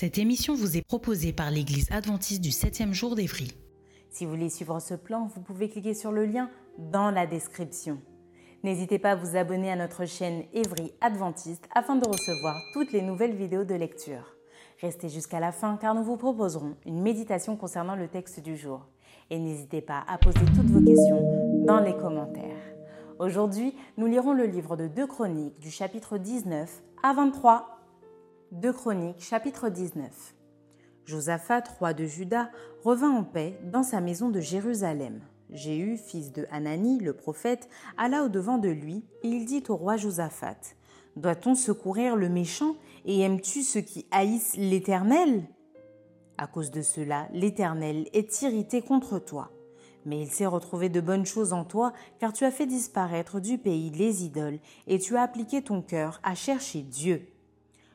Cette émission vous est proposée par l'Église adventiste du 7e jour d'Évry. Si vous voulez suivre ce plan, vous pouvez cliquer sur le lien dans la description. N'hésitez pas à vous abonner à notre chaîne Évry Adventiste afin de recevoir toutes les nouvelles vidéos de lecture. Restez jusqu'à la fin car nous vous proposerons une méditation concernant le texte du jour. Et n'hésitez pas à poser toutes vos questions dans les commentaires. Aujourd'hui, nous lirons le livre de 2 Chroniques du chapitre 19 à 23 2 Chroniques, chapitre 19. Josaphat, roi de Juda, revint en paix dans sa maison de Jérusalem. Jéhu, fils de Hanani, le prophète, alla au-devant de lui, et il dit au roi Josaphat Doit-on secourir le méchant, et aimes-tu ceux qui haïssent l'Éternel? À cause de cela, l'Éternel est irrité contre toi. Mais il s'est retrouvé de bonnes choses en toi, car tu as fait disparaître du pays les idoles, et tu as appliqué ton cœur à chercher Dieu.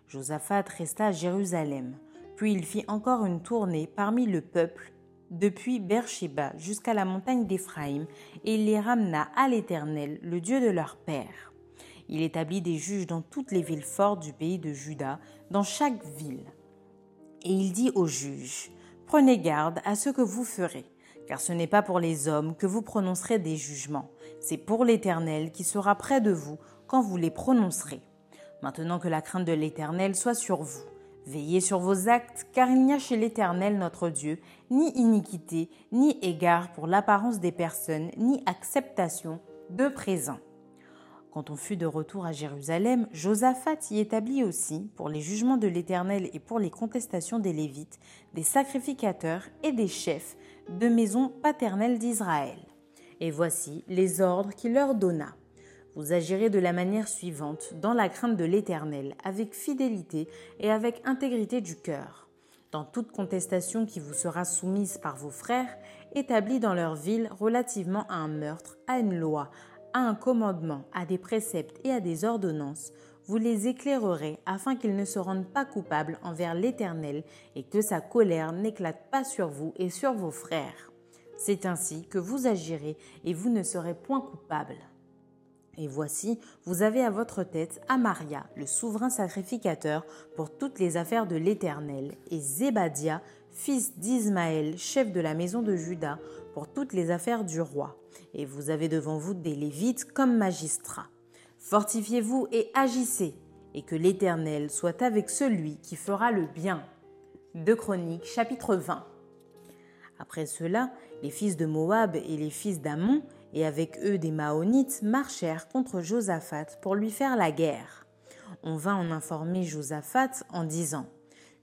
Josaphat resta à Jérusalem, puis il fit encore une tournée parmi le peuple, depuis Beersheba jusqu'à la montagne d'Éphraïm, et il les ramena à l'Éternel, le Dieu de leur père. Il établit des juges dans toutes les villes fortes du pays de Juda, dans chaque ville. Et il dit aux juges, Prenez garde à ce que vous ferez, car ce n'est pas pour les hommes que vous prononcerez des jugements, c'est pour l'Éternel qui sera près de vous quand vous les prononcerez. Maintenant que la crainte de l'Éternel soit sur vous. Veillez sur vos actes, car il n'y a chez l'Éternel notre Dieu ni iniquité, ni égard pour l'apparence des personnes, ni acceptation de présent. Quand on fut de retour à Jérusalem, Josaphat y établit aussi, pour les jugements de l'Éternel et pour les contestations des Lévites, des sacrificateurs et des chefs de maison paternelle d'Israël. Et voici les ordres qu'il leur donna. Vous agirez de la manière suivante, dans la crainte de l'Éternel, avec fidélité et avec intégrité du cœur. Dans toute contestation qui vous sera soumise par vos frères, établis dans leur ville relativement à un meurtre, à une loi, à un commandement, à des préceptes et à des ordonnances, vous les éclairerez afin qu'ils ne se rendent pas coupables envers l'Éternel et que sa colère n'éclate pas sur vous et sur vos frères. C'est ainsi que vous agirez et vous ne serez point coupables. Et voici, vous avez à votre tête Amaria, le souverain sacrificateur pour toutes les affaires de l'Éternel, et Zébadia, fils d'Ismaël, chef de la maison de Juda, pour toutes les affaires du roi. Et vous avez devant vous des Lévites comme magistrats. Fortifiez-vous et agissez, et que l'Éternel soit avec celui qui fera le bien. De Chroniques, chapitre 20. Après cela, les fils de Moab et les fils d'Amon et avec eux des Maonites marchèrent contre Josaphat pour lui faire la guerre. On vint en informer Josaphat en disant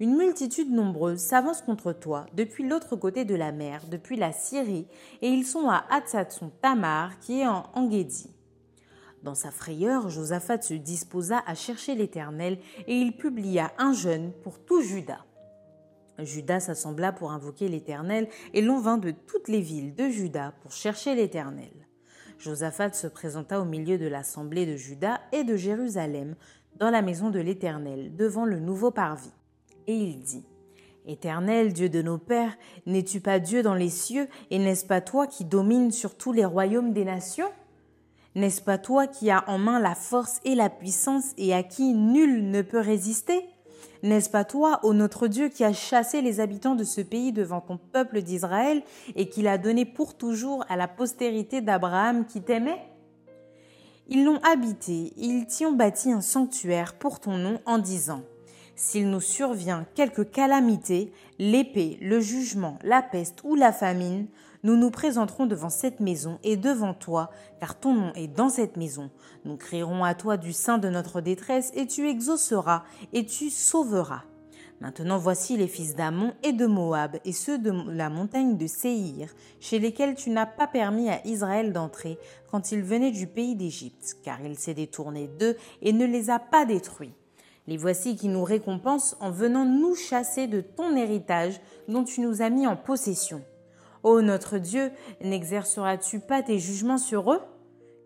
Une multitude nombreuse s'avance contre toi depuis l'autre côté de la mer, depuis la Syrie, et ils sont à Hatzatson Tamar qui est en Engedi. Dans sa frayeur, Josaphat se disposa à chercher l'Éternel et il publia un jeûne pour tout Juda. Judas s'assembla pour invoquer l'Éternel, et l'on vint de toutes les villes de Juda pour chercher l'Éternel. Josaphat se présenta au milieu de l'assemblée de Juda et de Jérusalem, dans la maison de l'Éternel, devant le nouveau parvis. Et il dit Éternel, Dieu de nos pères, n'es-tu pas Dieu dans les cieux, et n'est-ce pas toi qui domines sur tous les royaumes des nations? N'est-ce pas toi qui as en main la force et la puissance, et à qui nul ne peut résister? N'est-ce pas toi, ô notre Dieu, qui as chassé les habitants de ce pays devant ton peuple d'Israël et qui l'as donné pour toujours à la postérité d'Abraham qui t'aimait? Ils l'ont habité, ils t'y ont bâti un sanctuaire pour ton nom en disant S'il nous survient quelque calamité, l'épée, le jugement, la peste ou la famine, nous nous présenterons devant cette maison et devant toi, car ton nom est dans cette maison. Nous crierons à toi du sein de notre détresse, et tu exauceras, et tu sauveras. Maintenant voici les fils d'Amon et de Moab, et ceux de la montagne de Séhir, chez lesquels tu n'as pas permis à Israël d'entrer quand il venait du pays d'Égypte, car il s'est détourné d'eux et ne les a pas détruits. Les voici qui nous récompensent en venant nous chasser de ton héritage dont tu nous as mis en possession. Ô notre Dieu, n'exerceras-tu pas tes jugements sur eux?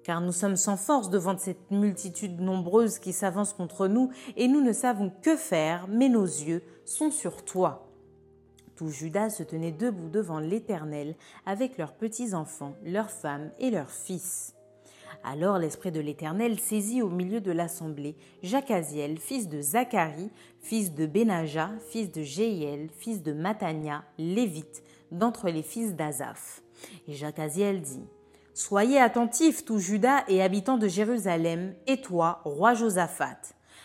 Car nous sommes sans force devant cette multitude nombreuse qui s'avance contre nous, et nous ne savons que faire, mais nos yeux sont sur toi. Tout Judas se tenait debout devant l'Éternel avec leurs petits-enfants, leurs femmes et leurs fils. Alors l'Esprit de l'Éternel saisit au milieu de l'assemblée Jacaziel, fils de Zacharie, fils de Benaja, fils de Jéiel, fils de Matania, lévite, d'entre les fils d'Azaph. Et Jacaziel dit Soyez attentifs, tout Judas et habitants de Jérusalem, et toi, roi Josaphat.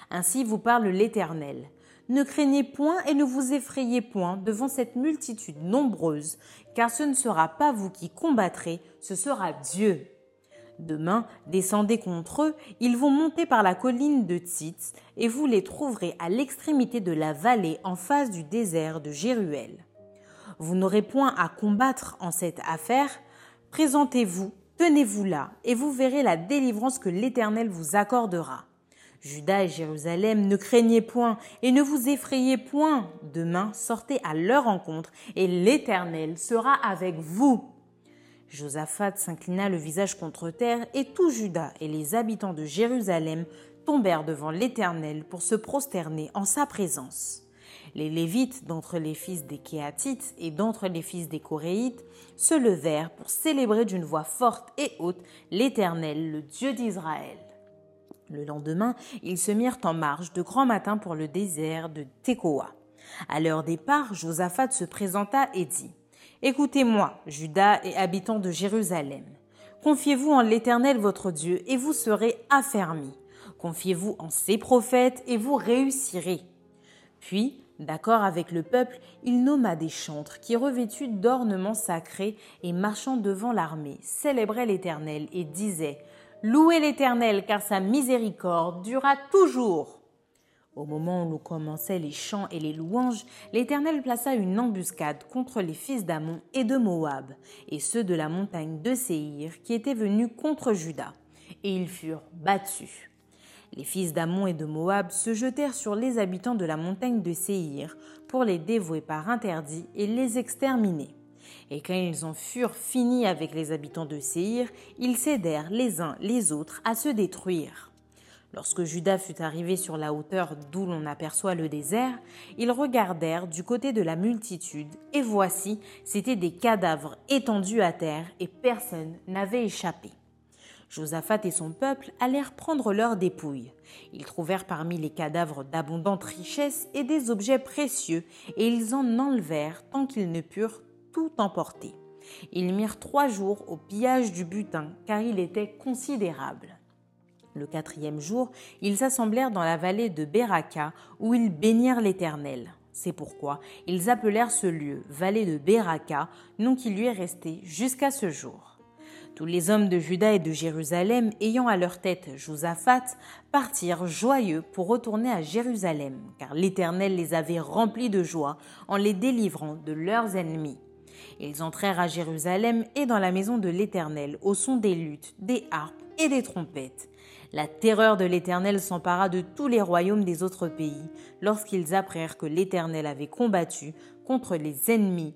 Ainsi vous parle l'Éternel. Ne craignez point et ne vous effrayez point devant cette multitude nombreuse, car ce ne sera pas vous qui combattrez, ce sera Dieu. Demain, descendez contre eux, ils vont monter par la colline de Tzitz, et vous les trouverez à l'extrémité de la vallée en face du désert de Jéruel. Vous n'aurez point à combattre en cette affaire, présentez-vous, tenez-vous là, et vous verrez la délivrance que l'Éternel vous accordera. Judas et Jérusalem, ne craignez point et ne vous effrayez point. Demain, sortez à leur rencontre, et l'Éternel sera avec vous. Josaphat s'inclina le visage contre terre, et tout Juda et les habitants de Jérusalem tombèrent devant l'Éternel pour se prosterner en sa présence. Les Lévites d'entre les fils des Kéatites et d'entre les fils des Coréites se levèrent pour célébrer d'une voix forte et haute l'Éternel, le Dieu d'Israël. Le lendemain, ils se mirent en marche de grand matin pour le désert de Tekoa. À leur départ, Josaphat se présenta et dit Écoutez-moi, Judas et habitants de Jérusalem. Confiez-vous en l'Éternel votre Dieu et vous serez affermis. Confiez-vous en ses prophètes et vous réussirez. Puis, d'accord avec le peuple, il nomma des chantres qui, revêtus d'ornements sacrés et marchant devant l'armée, célébraient l'Éternel et disaient Louez l'Éternel car sa miséricorde durera toujours. Au moment où commençaient les chants et les louanges, l'Éternel plaça une embuscade contre les fils d'Amon et de Moab, et ceux de la montagne de Séhir qui étaient venus contre Juda, et ils furent battus. Les fils d'Amon et de Moab se jetèrent sur les habitants de la montagne de Séhir pour les dévouer par interdit et les exterminer. Et quand ils en furent finis avec les habitants de Séhir, ils cédèrent les uns les autres à se détruire. Lorsque Judas fut arrivé sur la hauteur d'où l'on aperçoit le désert, ils regardèrent du côté de la multitude, et voici, c'étaient des cadavres étendus à terre, et personne n'avait échappé. Josaphat et son peuple allèrent prendre leurs dépouilles. Ils trouvèrent parmi les cadavres d'abondantes richesses et des objets précieux, et ils en enlevèrent tant qu'ils ne purent tout emporter. Ils mirent trois jours au pillage du butin, car il était considérable. Le quatrième jour, ils s'assemblèrent dans la vallée de Beraka, où ils bénirent l'Éternel. C'est pourquoi ils appelèrent ce lieu vallée de Beraka, nom qui lui est resté jusqu'à ce jour. Tous les hommes de Juda et de Jérusalem, ayant à leur tête Josaphat, partirent joyeux pour retourner à Jérusalem, car l'Éternel les avait remplis de joie en les délivrant de leurs ennemis. Ils entrèrent à Jérusalem et dans la maison de l'Éternel au son des luttes, des harpes et des trompettes. La terreur de l'Éternel s'empara de tous les royaumes des autres pays lorsqu'ils apprirent que l'Éternel avait combattu contre les ennemis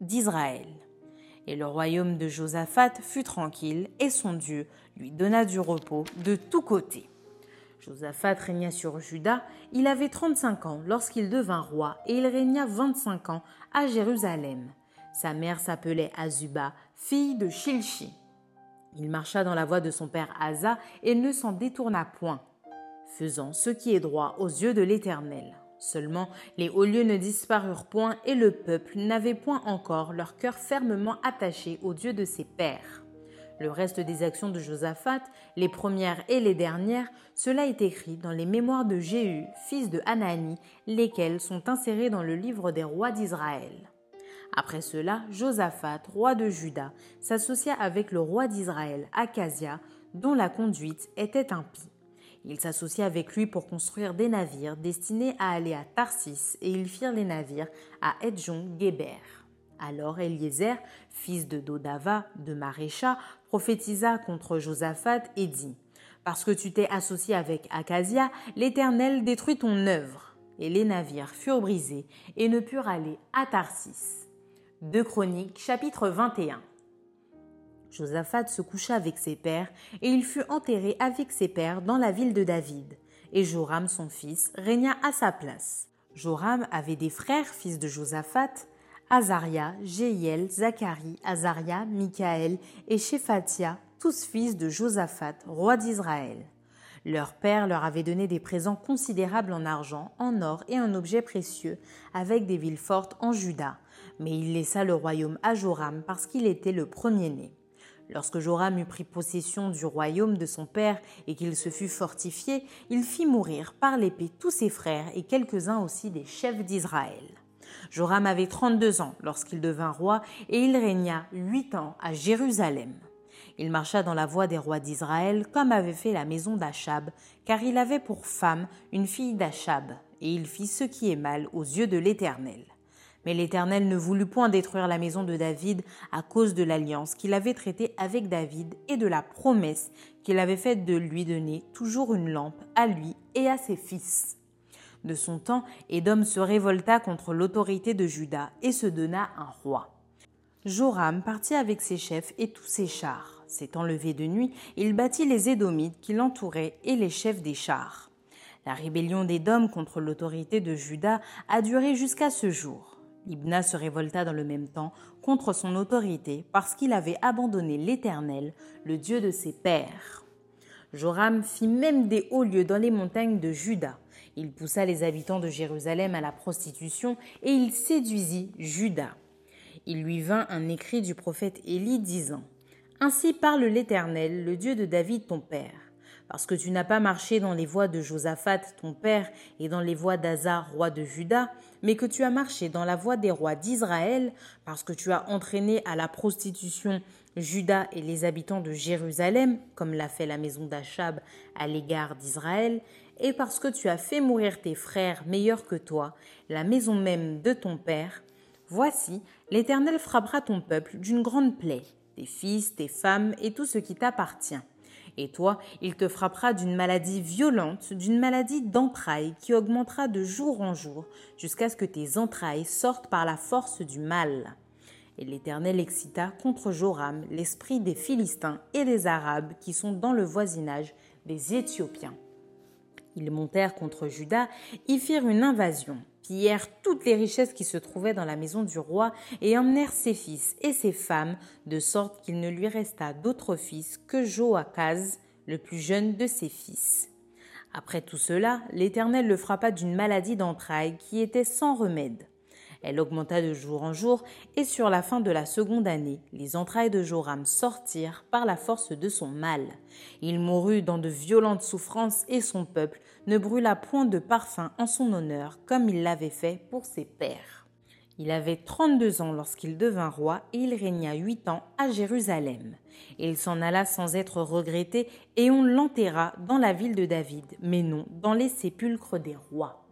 d'Israël. Et le royaume de Josaphat fut tranquille, et son Dieu lui donna du repos de tous côtés. Josaphat régna sur Juda, il avait trente-cinq ans lorsqu'il devint roi, et il régna vingt-cinq ans à Jérusalem. Sa mère s'appelait Azuba, fille de Shilchi. Il marcha dans la voie de son père Asa et ne s'en détourna point, faisant ce qui est droit aux yeux de l'Éternel. Seulement les hauts lieux ne disparurent point et le peuple n'avait point encore leur cœur fermement attaché au Dieu de ses pères. Le reste des actions de Josaphat, les premières et les dernières, cela est écrit dans les mémoires de Jéhu, fils de Hanani, lesquels sont insérés dans le livre des rois d'Israël. Après cela, Josaphat, roi de Juda, s'associa avec le roi d'Israël, Acasia, dont la conduite était impie. Ils s'associaient avec lui pour construire des navires destinés à aller à Tarsis et ils firent les navires à Edjon-Géber. Alors Eliezer, fils de Dodava, de Marécha, prophétisa contre Josaphat et dit Parce que tu t'es associé avec Acasia, l'Éternel détruit ton œuvre. Et les navires furent brisés et ne purent aller à Tarsis. 2 Chroniques, chapitre 21. Josaphat se coucha avec ses pères, et il fut enterré avec ses pères dans la ville de David. Et Joram, son fils, régna à sa place. Joram avait des frères, fils de Josaphat, Azaria, Jéiel, Zacharie, Azaria, Michaël et Shephatia, tous fils de Josaphat, roi d'Israël. Leur père leur avait donné des présents considérables en argent, en or et en objets précieux, avec des villes fortes en Juda. Mais il laissa le royaume à Joram parce qu'il était le premier-né. Lorsque Joram eut pris possession du royaume de son père et qu'il se fut fortifié, il fit mourir par l'épée tous ses frères et quelques-uns aussi des chefs d'Israël. Joram avait trente-deux ans lorsqu'il devint roi et il régna huit ans à Jérusalem. Il marcha dans la voie des rois d'Israël comme avait fait la maison d'Achab, car il avait pour femme une fille d'Achab, et il fit ce qui est mal aux yeux de l'Éternel. Mais l'Éternel ne voulut point détruire la maison de David à cause de l'alliance qu'il avait traitée avec David et de la promesse qu'il avait faite de lui donner toujours une lampe à lui et à ses fils. De son temps, Édom se révolta contre l'autorité de Juda et se donna un roi. Joram partit avec ses chefs et tous ses chars. S'étant levé de nuit, il battit les Édomites qui l'entouraient et les chefs des chars. La rébellion d'Édom contre l'autorité de Juda a duré jusqu'à ce jour. Ibna se révolta dans le même temps contre son autorité parce qu'il avait abandonné l'Éternel, le Dieu de ses pères. Joram fit même des hauts lieux dans les montagnes de Juda. Il poussa les habitants de Jérusalem à la prostitution et il séduisit Juda. Il lui vint un écrit du prophète Élie disant Ainsi parle l'Éternel, le Dieu de David ton père parce que tu n'as pas marché dans les voies de Josaphat ton père et dans les voies d'Azar roi de Juda, mais que tu as marché dans la voie des rois d'Israël, parce que tu as entraîné à la prostitution Juda et les habitants de Jérusalem, comme l'a fait la maison d'Achab à l'égard d'Israël, et parce que tu as fait mourir tes frères meilleurs que toi, la maison même de ton père, voici, l'Éternel frappera ton peuple d'une grande plaie, tes fils, tes femmes et tout ce qui t'appartient et toi, il te frappera d'une maladie violente, d'une maladie d'entrailles qui augmentera de jour en jour, jusqu'à ce que tes entrailles sortent par la force du mal. Et l'Éternel excita contre Joram l'esprit des Philistins et des Arabes qui sont dans le voisinage des Éthiopiens. Ils montèrent contre Juda, y firent une invasion, pillèrent toutes les richesses qui se trouvaient dans la maison du roi et emmenèrent ses fils et ses femmes, de sorte qu'il ne lui resta d'autre fils que Joachaz, le plus jeune de ses fils. Après tout cela, l'Éternel le frappa d'une maladie d'entrailles qui était sans remède. Elle augmenta de jour en jour, et sur la fin de la seconde année, les entrailles de Joram sortirent par la force de son mal. Il mourut dans de violentes souffrances, et son peuple ne brûla point de parfum en son honneur, comme il l'avait fait pour ses pères. Il avait trente-deux ans lorsqu'il devint roi, et il régna huit ans à Jérusalem. il s'en alla sans être regretté, et on l'enterra dans la ville de David, mais non dans les sépulcres des rois.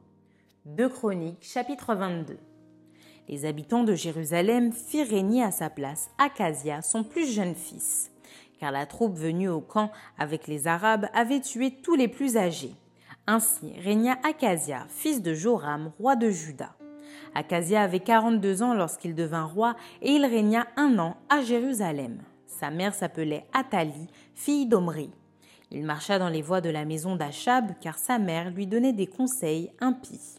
2 Chroniques, chapitre 22. Les habitants de Jérusalem firent régner à sa place Acasia, son plus jeune fils, car la troupe venue au camp avec les Arabes avait tué tous les plus âgés. Ainsi régna Acasia, fils de Joram, roi de Juda. Acasia avait quarante-deux ans lorsqu'il devint roi et il régna un an à Jérusalem. Sa mère s'appelait Athalie, fille d'Omri. Il marcha dans les voies de la maison d'Achab car sa mère lui donnait des conseils impies.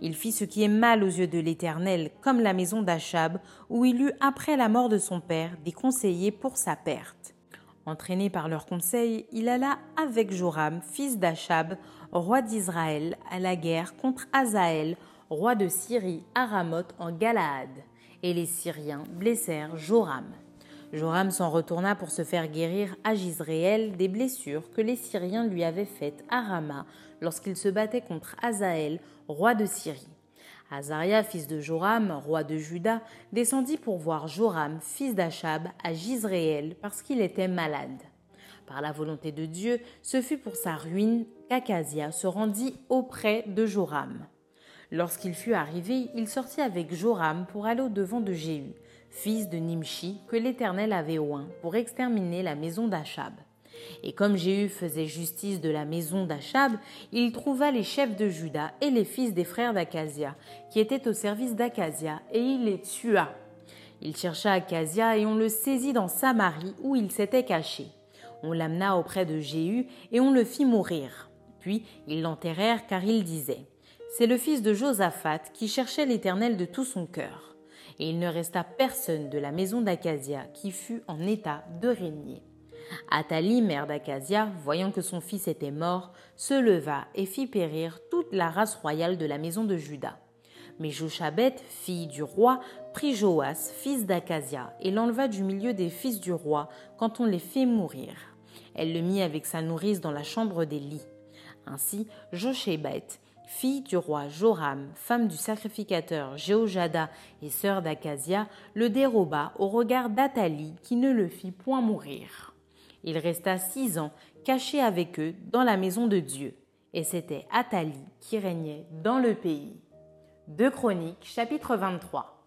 Il fit ce qui est mal aux yeux de l'Éternel, comme la maison d'Achab, où il eut, après la mort de son père, des conseillers pour sa perte. Entraîné par leurs conseils, il alla avec Joram, fils d'Achab, roi d'Israël, à la guerre contre Azaël, roi de Syrie, à Ramoth en Galaad. Et les Syriens blessèrent Joram. Joram s'en retourna pour se faire guérir à Gisréel des blessures que les Syriens lui avaient faites à Rama lorsqu'il se battait contre Azaël, roi de Syrie. Azaria, fils de Joram, roi de Juda, descendit pour voir Joram, fils d'Achab, à Gisréel, parce qu'il était malade. Par la volonté de Dieu, ce fut pour sa ruine qu'Acasia se rendit auprès de Joram. Lorsqu'il fut arrivé, il sortit avec Joram pour aller au-devant de Jéhu, fils de Nimshi, que l'Éternel avait oint, pour exterminer la maison d'Achab. Et comme Jéhu faisait justice de la maison d'Achab, il trouva les chefs de Juda et les fils des frères d'Acasia, qui étaient au service d'Acasia, et il les tua. Il chercha Acasia et on le saisit dans Samarie où il s'était caché. On l'amena auprès de Jéhu et on le fit mourir. Puis ils l'enterrèrent car il disait C'est le fils de Josaphat qui cherchait l'Éternel de tout son cœur. Et il ne resta personne de la maison d'Acasia qui fût en état de régner. Athalie, mère d'Acasia, voyant que son fils était mort, se leva et fit périr toute la race royale de la maison de Juda. Mais Jochabet, fille du roi, prit Joas, fils d'Acasia, et l'enleva du milieu des fils du roi quand on les fit mourir. Elle le mit avec sa nourrice dans la chambre des lits. Ainsi, Jochebet, fille du roi Joram, femme du sacrificateur Jéhojada et sœur d'Acasia, le déroba au regard d'Athalie qui ne le fit point mourir. Il resta six ans caché avec eux dans la maison de Dieu, et c'était Athalie qui régnait dans le pays. 2 Chroniques, chapitre 23.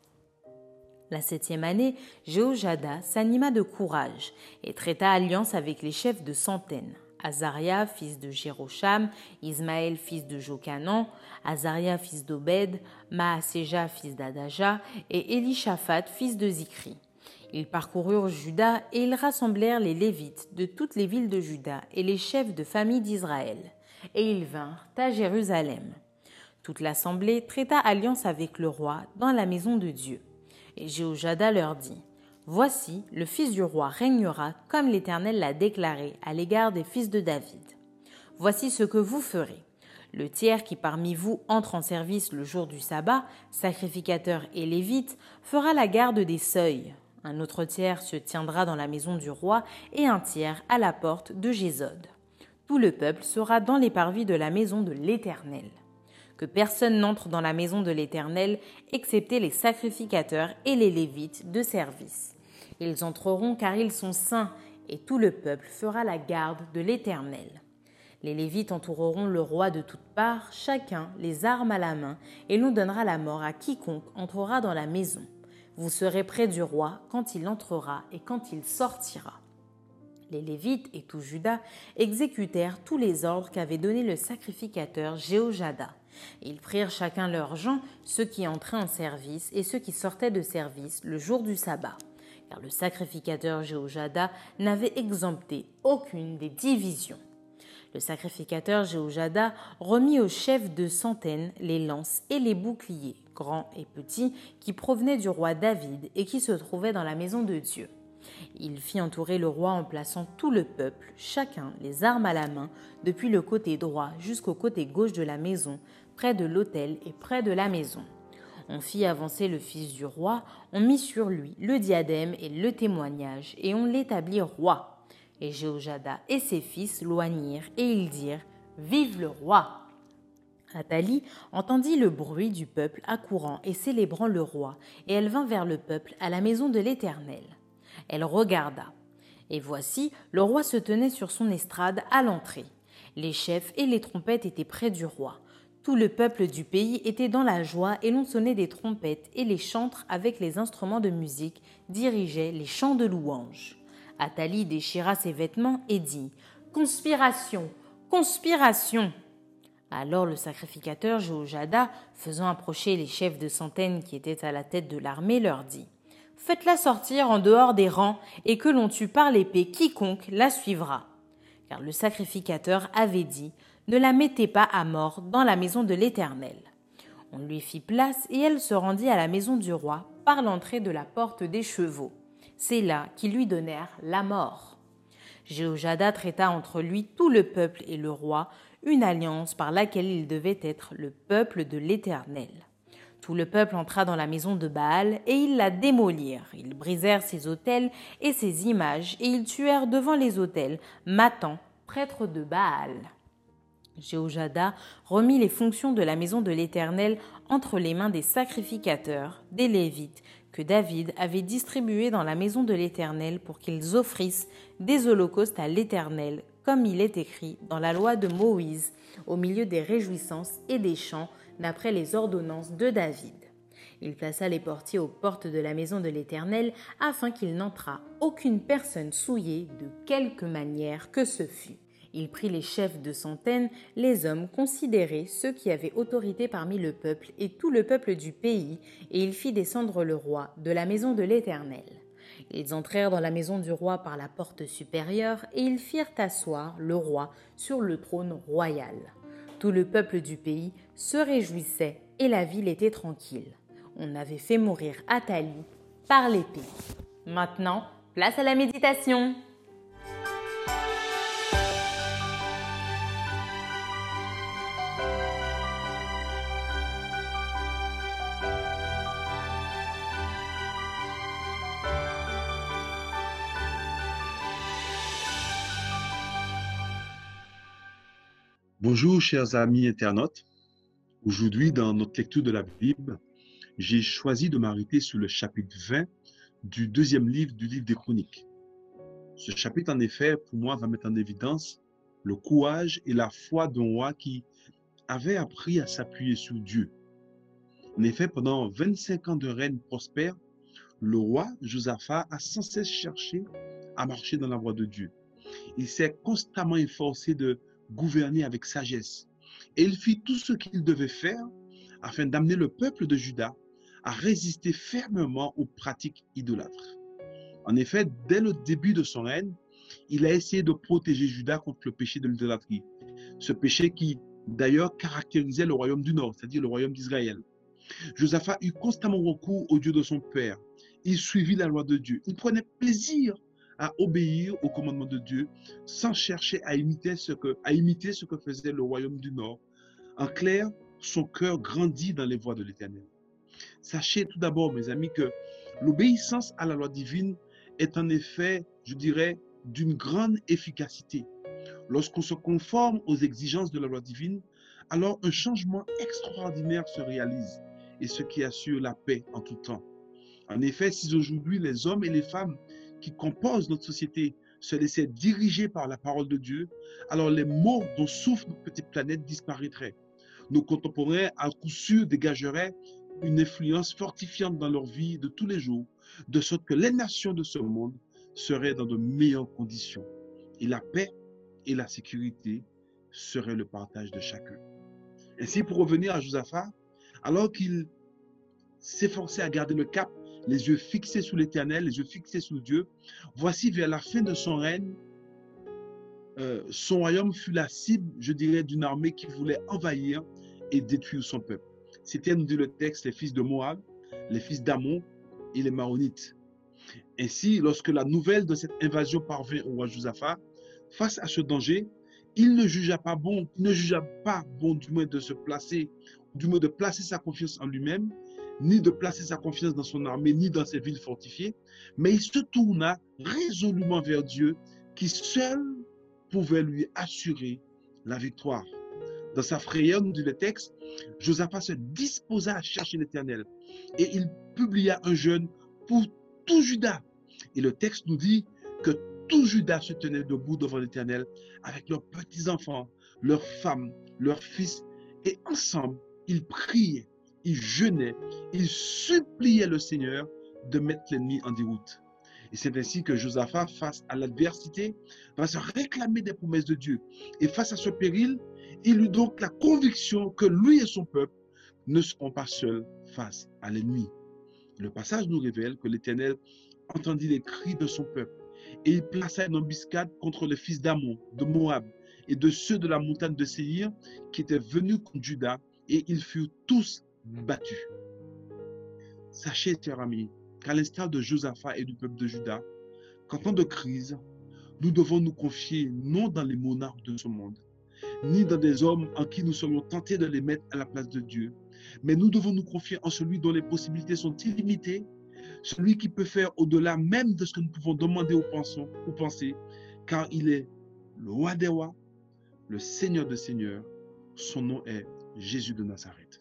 La septième année, Jéhojada s'anima de courage et traita alliance avec les chefs de centaines. Azaria, fils de Jérocham, Ismaël, fils de Jokanan, Azaria, fils d'Obed, Maaseja, fils d'Adaja, et Elishaphat, fils de Zikri. Ils parcoururent Juda et ils rassemblèrent les Lévites de toutes les villes de Juda et les chefs de famille d'Israël. Et ils vinrent à Jérusalem. Toute l'assemblée traita alliance avec le roi dans la maison de Dieu. Et Jéhojada leur dit Voici, le fils du roi régnera comme l'Éternel l'a déclaré à l'égard des fils de David. Voici ce que vous ferez. Le tiers qui parmi vous entre en service le jour du sabbat, sacrificateur et lévite, fera la garde des seuils, un autre tiers se tiendra dans la maison du roi et un tiers à la porte de Gésod. Tout le peuple sera dans les parvis de la maison de l'Éternel. Que personne n'entre dans la maison de l'Éternel, excepté les sacrificateurs et les lévites de service. Ils entreront car ils sont saints, et tout le peuple fera la garde de l'Éternel. Les Lévites entoureront le roi de toutes parts, chacun les armes à la main, et l'on donnera la mort à quiconque entrera dans la maison. Vous serez près du roi quand il entrera et quand il sortira. Les Lévites et tout Judas exécutèrent tous les ordres qu'avait donnés le sacrificateur Jéhojada. Ils prirent chacun leurs gens, ceux qui entraient en service et ceux qui sortaient de service le jour du sabbat, car le sacrificateur Jéhojada n'avait exempté aucune des divisions. Le sacrificateur Jéhojada remit aux chefs de centaines les lances et les boucliers, grands et petits, qui provenaient du roi David et qui se trouvaient dans la maison de Dieu. Il fit entourer le roi en plaçant tout le peuple, chacun les armes à la main, depuis le côté droit jusqu'au côté gauche de la maison, près de l'autel et près de la maison. On fit avancer le fils du roi, on mit sur lui le diadème et le témoignage, et on l'établit roi. Et Jéhojada et ses fils loignirent, et ils dirent Vive le roi Athalie entendit le bruit du peuple accourant et célébrant le roi, et elle vint vers le peuple à la maison de l'Éternel. Elle regarda. Et voici, le roi se tenait sur son estrade à l'entrée. Les chefs et les trompettes étaient près du roi. Tout le peuple du pays était dans la joie et l'on sonnait des trompettes et les chantres avec les instruments de musique dirigeaient les chants de louange. Athalie déchira ses vêtements et dit Conspiration, conspiration alors le sacrificateur Jéhojada, faisant approcher les chefs de centaines qui étaient à la tête de l'armée, leur dit Faites-la sortir en dehors des rangs et que l'on tue par l'épée quiconque la suivra. Car le sacrificateur avait dit Ne la mettez pas à mort dans la maison de l'Éternel. On lui fit place et elle se rendit à la maison du roi par l'entrée de la porte des chevaux. C'est là qu'ils lui donnèrent la mort. Jéhojada traita entre lui tout le peuple et le roi, une alliance par laquelle il devait être le peuple de l'Éternel. Tout le peuple entra dans la maison de Baal et ils la démolirent. Ils brisèrent ses autels et ses images et ils tuèrent devant les autels Matan, prêtre de Baal. Jéhojada remit les fonctions de la maison de l'Éternel entre les mains des sacrificateurs, des Lévites, que David avait distribués dans la maison de l'Éternel pour qu'ils offrissent des holocaustes à l'Éternel, comme il est écrit dans la loi de Moïse, au milieu des réjouissances et des chants, d'après les ordonnances de David. Il plaça les portiers aux portes de la maison de l'Éternel, afin qu'il n'entrât aucune personne souillée de quelque manière que ce fût. Il prit les chefs de centaines, les hommes considérés, ceux qui avaient autorité parmi le peuple et tout le peuple du pays, et il fit descendre le roi de la maison de l'Éternel. Ils entrèrent dans la maison du roi par la porte supérieure, et ils firent asseoir le roi sur le trône royal. Tout le peuple du pays se réjouissait, et la ville était tranquille. On avait fait mourir Athalie par l'épée. Maintenant, place à la méditation. Bonjour chers amis internautes. Aujourd'hui, dans notre lecture de la Bible, j'ai choisi de m'arrêter sur le chapitre 20 du deuxième livre du livre des Chroniques. Ce chapitre, en effet, pour moi, va mettre en évidence le courage et la foi d'un roi qui avait appris à s'appuyer sur Dieu. En effet, pendant 25 ans de règne prospère, le roi Josaphat a sans cesse cherché à marcher dans la voie de Dieu. Il s'est constamment efforcé de gouverner avec sagesse. Et il fit tout ce qu'il devait faire afin d'amener le peuple de Juda à résister fermement aux pratiques idolâtres. En effet, dès le début de son règne, il a essayé de protéger Juda contre le péché de l'idolâtrie. Ce péché qui, d'ailleurs, caractérisait le royaume du Nord, c'est-à-dire le royaume d'Israël. Josaphat eut constamment recours au Dieu de son père. Il suivit la loi de Dieu. Il prenait plaisir à obéir au commandement de Dieu sans chercher à imiter ce que, à imiter ce que faisait le royaume du Nord. En clair, son cœur grandit dans les voies de l'Éternel. Sachez tout d'abord, mes amis, que l'obéissance à la loi divine est en effet, je dirais, d'une grande efficacité. Lorsqu'on se conforme aux exigences de la loi divine, alors un changement extraordinaire se réalise et ce qui assure la paix en tout temps. En effet, si aujourd'hui les hommes et les femmes qui composent notre société se laissaient diriger par la parole de Dieu, alors les maux dont souffre notre petite planète disparaîtraient. Nos contemporains, à coup sûr, dégageraient une influence fortifiante dans leur vie de tous les jours, de sorte que les nations de ce monde seraient dans de meilleures conditions. Et la paix et la sécurité seraient le partage de chacun. Ainsi, pour revenir à Josaphat, alors qu'il s'efforçait à garder le cap les yeux fixés sur l'Éternel, les yeux fixés sur Dieu. Voici vers la fin de son règne, euh, son royaume fut la cible, je dirais, d'une armée qui voulait envahir et détruire son peuple. C'était, nous dit le texte, les fils de Moab, les fils d'Amon et les Maronites. Ainsi, lorsque la nouvelle de cette invasion parvint au roi Josaphat, face à ce danger, il ne jugea pas bon, il ne jugea pas bon du moins de se placer, du moins de placer sa confiance en lui-même, ni de placer sa confiance dans son armée, ni dans ses villes fortifiées, mais il se tourna résolument vers Dieu qui seul pouvait lui assurer la victoire. Dans sa frayeur, nous dit le texte, Josaphat se disposa à chercher l'Éternel et il publia un jeûne pour tout Judas. Et le texte nous dit que tout Judas se tenait debout devant l'Éternel avec leurs petits-enfants, leurs femmes, leurs fils, et ensemble, ils priaient il jeûnait, il suppliait le Seigneur de mettre l'ennemi en déroute. Et c'est ainsi que Josaphat, face à l'adversité, va se réclamer des promesses de Dieu. Et face à ce péril, il eut donc la conviction que lui et son peuple ne seront pas seuls face à l'ennemi. Le passage nous révèle que l'Éternel entendit les cris de son peuple et il plaça une embuscade contre les fils d'Amon, de Moab et de ceux de la montagne de Séhir qui étaient venus contre Juda et ils furent tous Sachez, chers amis, qu'à l'instar de Josaphat et du peuple de Juda, qu'en temps de crise, nous devons nous confier non dans les monarques de ce monde, ni dans des hommes en qui nous serions tentés de les mettre à la place de Dieu, mais nous devons nous confier en celui dont les possibilités sont illimitées, celui qui peut faire au-delà même de ce que nous pouvons demander ou penser, car il est le roi des rois, le Seigneur de Seigneurs. Son nom est Jésus de Nazareth.